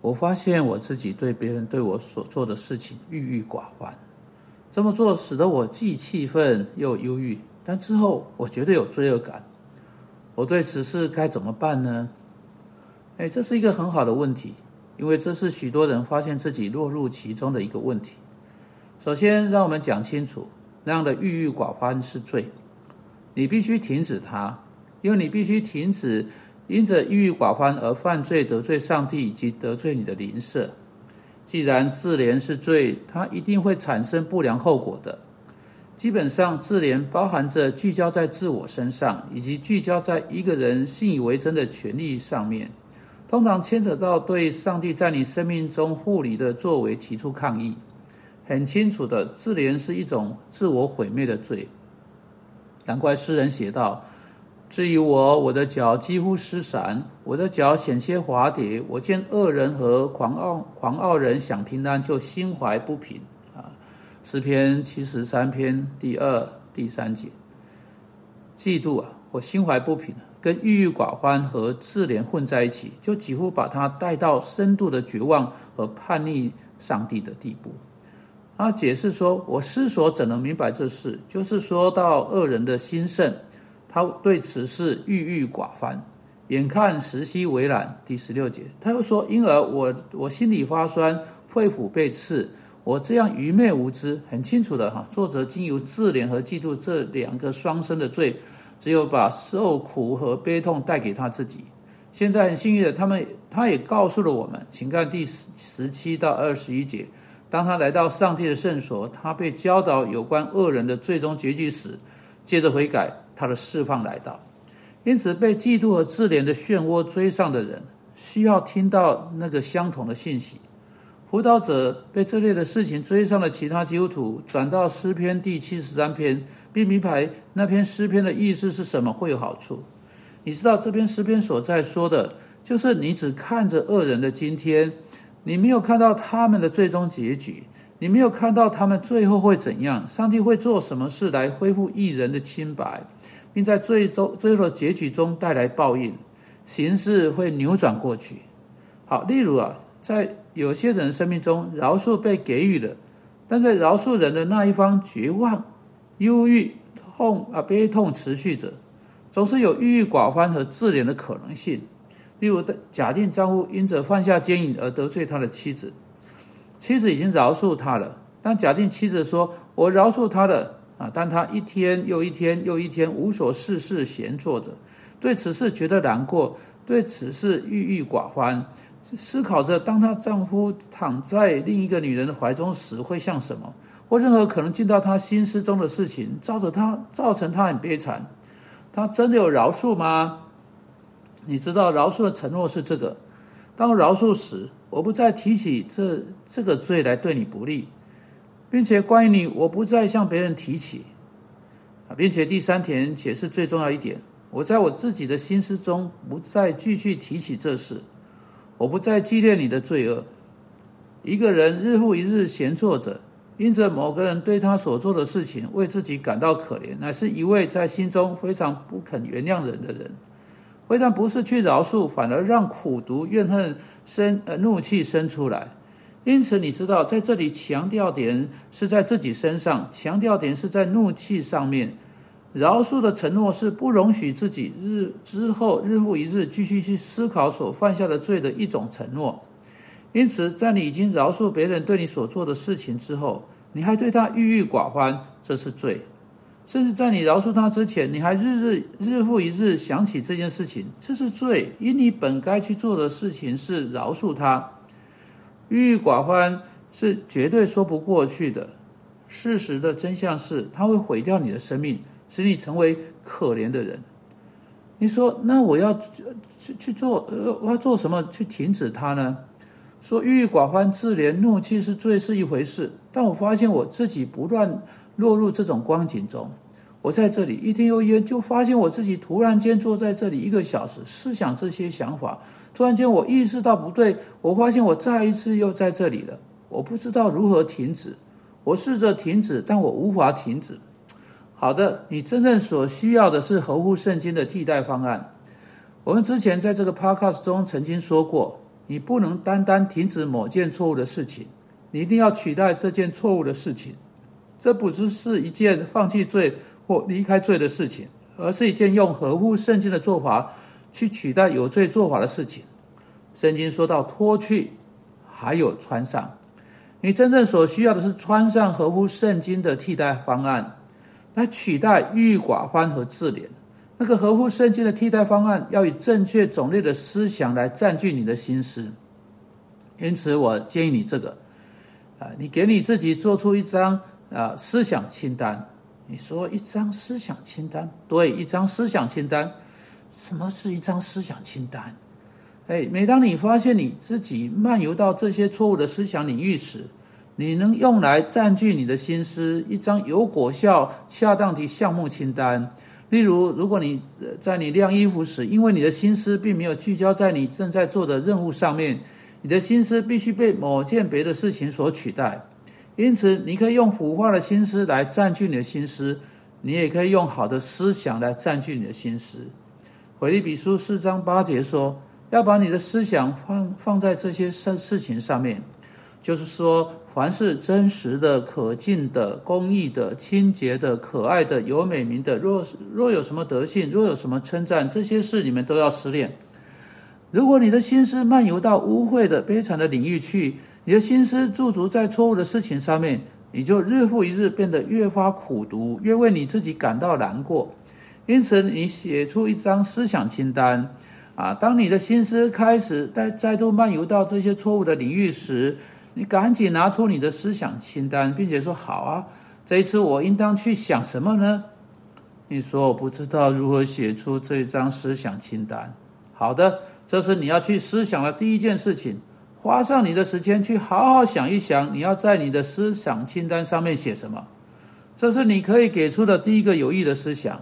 我发现我自己对别人对我所做的事情郁郁寡欢，这么做使得我既气愤又忧郁，但之后我觉得有罪恶感。我对此事该怎么办呢？哎，这是一个很好的问题，因为这是许多人发现自己落入其中的一个问题。首先，让我们讲清楚，那样的郁郁寡欢是罪，你必须停止它，因为你必须停止。因着郁郁寡欢而犯罪得罪上帝以及得罪你的邻舍，既然自怜是罪，它一定会产生不良后果的。基本上，自怜包含着聚焦在自我身上，以及聚焦在一个人信以为真的权利上面，通常牵扯到对上帝在你生命中护理的作为提出抗议。很清楚的，自怜是一种自我毁灭的罪。难怪诗人写道。至于我，我的脚几乎失散，我的脚险些滑跌。我见恶人和狂傲狂傲人享平安，就心怀不平。啊，诗篇七十三篇第二、第三节，嫉妒啊，我心怀不平，跟郁郁寡欢和自怜混在一起，就几乎把他带到深度的绝望和叛逆上帝的地步。他解释说：“我思索怎能明白这事？就是说到恶人的心盛。”他对此事郁郁寡欢，眼看时息为难。第十六节，他又说：“因而我我心里发酸，肺腑被刺。我这样愚昧无知，很清楚的哈。作者经由自怜和嫉妒这两个双生的罪，只有把受苦和悲痛带给他自己。现在很幸运的，他们他也告诉了我们，请看第十十七到二十一节。当他来到上帝的圣所，他被教导有关恶人的最终结局时，接着悔改。”他的释放来到，因此被嫉妒和自怜的漩涡追上的人，需要听到那个相同的信息。辅导者被这类的事情追上了，其他基督徒转到诗篇第七十三篇，并明白那篇诗篇的意思是什么，会有好处。你知道这篇诗篇所在说的，就是你只看着恶人的今天，你没有看到他们的最终结局。你没有看到他们最后会怎样？上帝会做什么事来恢复艺人的清白，并在最终最后的结局中带来报应，形势会扭转过去。好，例如啊，在有些人生命中，饶恕被给予了，但在饶恕人的那一方绝望、忧郁、痛啊悲痛持续着，总是有郁郁寡欢和自怜的可能性。例如的，假定丈夫因着犯下奸淫而得罪他的妻子。妻子已经饶恕他了，但假定妻子说：“我饶恕他了啊！”但他一天又一天又一天无所事事闲坐着，对此事觉得难过，对此事郁郁寡欢，思考着当她丈夫躺在另一个女人的怀中时会像什么，或任何可能进到她心思中的事情，造着她造成她很悲惨。她真的有饶恕吗？你知道饶恕的承诺是这个。当饶恕时，我不再提起这这个罪来对你不利，并且关于你，我不再向别人提起啊，并且第三点，且是最重要一点，我在我自己的心思中不再继续提起这事，我不再纪念你的罪恶。一个人日复一日闲坐着，因着某个人对他所做的事情为自己感到可怜，乃是一位在心中非常不肯原谅人的人。非但不是去饶恕，反而让苦毒、怨恨生呃怒气生出来。因此，你知道，在这里强调点是在自己身上，强调点是在怒气上面。饶恕的承诺是不容许自己日之后日复一日继续去思考所犯下的罪的一种承诺。因此，在你已经饶恕别人对你所做的事情之后，你还对他郁郁寡欢，这是罪。甚至在你饶恕他之前，你还日日日复一日想起这件事情，这是罪。因你本该去做的事情是饶恕他，郁郁寡欢是绝对说不过去的。事实的真相是，他会毁掉你的生命，使你成为可怜的人。你说，那我要去去做，呃，我要做什么去停止他呢？说郁郁寡欢、自怜、怒气是罪是一回事，但我发现我自己不断。落入这种光景中，我在这里一天又一天，就发现我自己突然间坐在这里一个小时，思想这些想法。突然间，我意识到不对，我发现我再一次又在这里了。我不知道如何停止，我试着停止，但我无法停止。好的，你真正所需要的是合乎圣经的替代方案。我们之前在这个 podcast 中曾经说过，你不能单单停止某件错误的事情，你一定要取代这件错误的事情。这不只是一件放弃罪或离开罪的事情，而是一件用合乎圣经的做法去取代有罪做法的事情。圣经说到脱去，还有穿上。你真正所需要的是穿上合乎圣经的替代方案，来取代郁寡欢和自怜。那个合乎圣经的替代方案，要以正确种类的思想来占据你的心思。因此，我建议你这个，啊，你给你自己做出一张啊思想清单。你说一张思想清单？对，一张思想清单。什么是一张思想清单？哎，每当你发现你自己漫游到这些错误的思想领域时，你能用来占据你的心思一张有果效、恰当的项目清单。例如，如果你在你晾衣服时，因为你的心思并没有聚焦在你正在做的任务上面，你的心思必须被某件别的事情所取代。因此，你可以用腐化的心思来占据你的心思，你也可以用好的思想来占据你的心思。回利比书四章八节说：“要把你的思想放放在这些事事情上面。”就是说，凡是真实的、可敬的、公义的、清洁的、可爱的、有美名的，若若有什么德性，若有什么称赞，这些事你们都要失恋。如果你的心思漫游到污秽的、悲惨的领域去，你的心思驻足在错误的事情上面，你就日复一日变得越发苦读，越为你自己感到难过。因此，你写出一张思想清单啊，当你的心思开始再再度漫游到这些错误的领域时，你赶紧拿出你的思想清单，并且说：“好啊，这一次我应当去想什么呢？”你说：“我不知道如何写出这张思想清单。”好的，这是你要去思想的第一件事情。花上你的时间去好好想一想，你要在你的思想清单上面写什么。这是你可以给出的第一个有益的思想。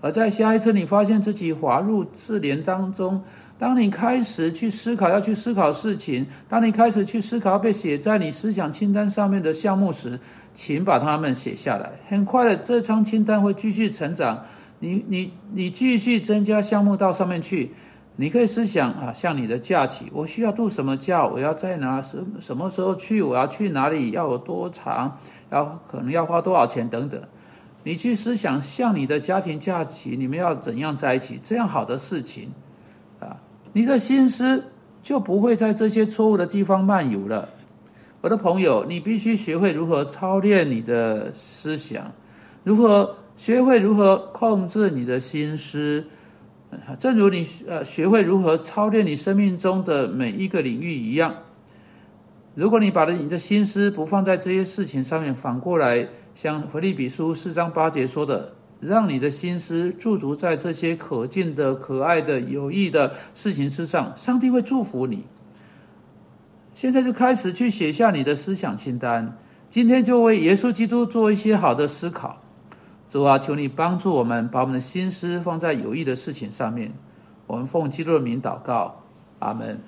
而在下一次你发现自己滑入自怜当中。当你开始去思考要去思考事情，当你开始去思考被写在你思想清单上面的项目时，请把它们写下来。很快的，这张清单会继续成长。你、你、你继续增加项目到上面去。你可以思想啊，像你的假期，我需要度什么假？我要在哪什什么时候去？我要去哪里？要有多长？要可能要花多少钱等等。你去思想，像你的家庭假期，你们要怎样在一起？这样好的事情啊。你的心思就不会在这些错误的地方漫游了，我的朋友，你必须学会如何操练你的思想，如何学会如何控制你的心思，正如你呃学会如何操练你生命中的每一个领域一样。如果你把你的心思不放在这些事情上面，反过来像腓利比书四章八节说的。让你的心思驻足在这些可敬的、可爱的、有益的事情之上，上帝会祝福你。现在就开始去写下你的思想清单，今天就为耶稣基督做一些好的思考。主啊，求你帮助我们，把我们的心思放在有益的事情上面。我们奉基督的名祷告，阿门。